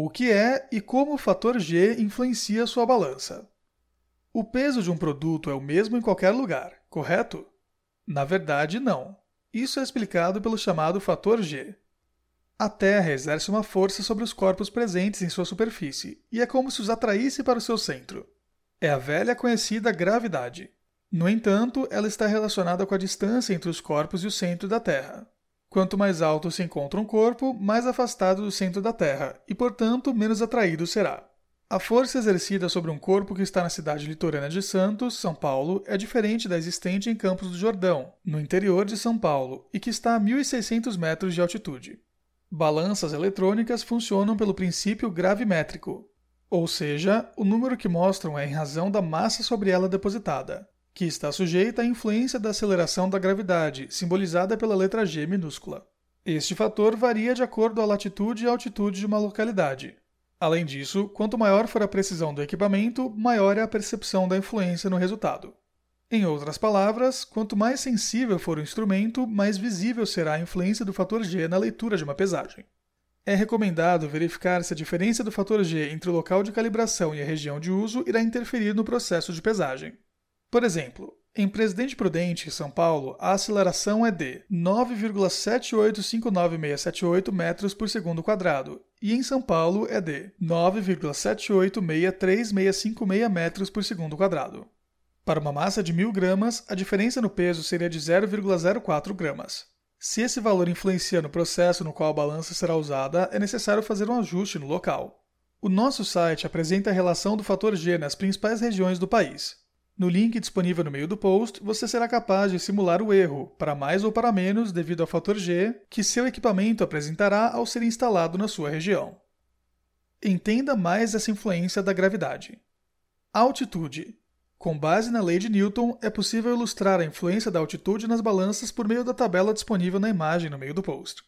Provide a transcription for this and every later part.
O que é e como o fator G influencia sua balança? O peso de um produto é o mesmo em qualquer lugar, correto? Na verdade, não. Isso é explicado pelo chamado fator G. A Terra exerce uma força sobre os corpos presentes em sua superfície e é como se os atraísse para o seu centro. É a velha conhecida gravidade. No entanto, ela está relacionada com a distância entre os corpos e o centro da Terra. Quanto mais alto se encontra um corpo, mais afastado do centro da Terra e, portanto, menos atraído será. A força exercida sobre um corpo que está na cidade litorânea de Santos, São Paulo, é diferente da existente em Campos do Jordão, no interior de São Paulo, e que está a 1.600 metros de altitude. Balanças eletrônicas funcionam pelo princípio gravimétrico, ou seja, o número que mostram é em razão da massa sobre ela depositada, que está sujeita à influência da aceleração da gravidade, simbolizada pela letra G minúscula. Este fator varia de acordo a latitude e altitude de uma localidade. Além disso, quanto maior for a precisão do equipamento, maior é a percepção da influência no resultado. Em outras palavras, quanto mais sensível for o instrumento, mais visível será a influência do fator G na leitura de uma pesagem. É recomendado verificar se a diferença do fator G entre o local de calibração e a região de uso irá interferir no processo de pesagem. Por exemplo, em Presidente Prudente, São Paulo, a aceleração é de 9,7859678 metros por segundo quadrado, e em São Paulo é de 9,7863656 metros por segundo quadrado. Para uma massa de 1000 gramas, a diferença no peso seria de 0,04 gramas. Se esse valor influencia no processo no qual a balança será usada, é necessário fazer um ajuste no local. O nosso site apresenta a relação do fator G nas principais regiões do país. No link disponível no meio do post, você será capaz de simular o erro, para mais ou para menos, devido ao fator G, que seu equipamento apresentará ao ser instalado na sua região. Entenda mais essa influência da gravidade. Altitude. Com base na lei de Newton, é possível ilustrar a influência da altitude nas balanças por meio da tabela disponível na imagem no meio do post.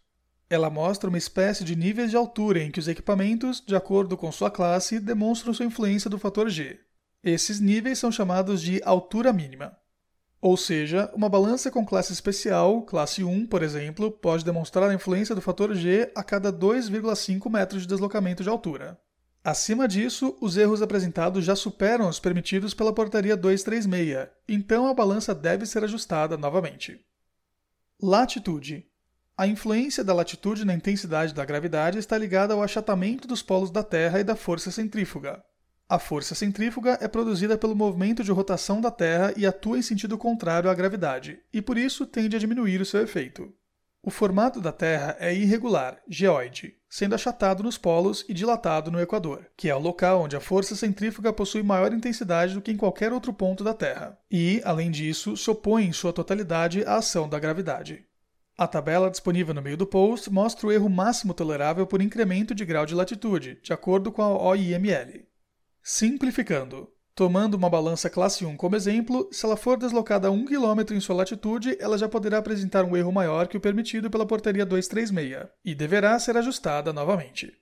Ela mostra uma espécie de níveis de altura em que os equipamentos, de acordo com sua classe, demonstram sua influência do fator G. Esses níveis são chamados de altura mínima. Ou seja, uma balança com classe especial, classe 1, por exemplo, pode demonstrar a influência do fator G a cada 2,5 metros de deslocamento de altura. Acima disso, os erros apresentados já superam os permitidos pela Portaria 236, então a balança deve ser ajustada novamente. Latitude. A influência da latitude na intensidade da gravidade está ligada ao achatamento dos polos da Terra e da força centrífuga. A força centrífuga é produzida pelo movimento de rotação da Terra e atua em sentido contrário à gravidade, e por isso tende a diminuir o seu efeito. O formato da Terra é irregular, geoide, sendo achatado nos polos e dilatado no Equador, que é o local onde a força centrífuga possui maior intensidade do que em qualquer outro ponto da Terra, e, além disso, se opõe em sua totalidade à ação da gravidade. A tabela disponível no meio do post mostra o erro máximo tolerável por incremento de grau de latitude, de acordo com a OIML. Simplificando, Tomando uma balança classe 1 como exemplo, se ela for deslocada 1 km em sua latitude, ela já poderá apresentar um erro maior que o permitido pela portaria 236 e deverá ser ajustada novamente.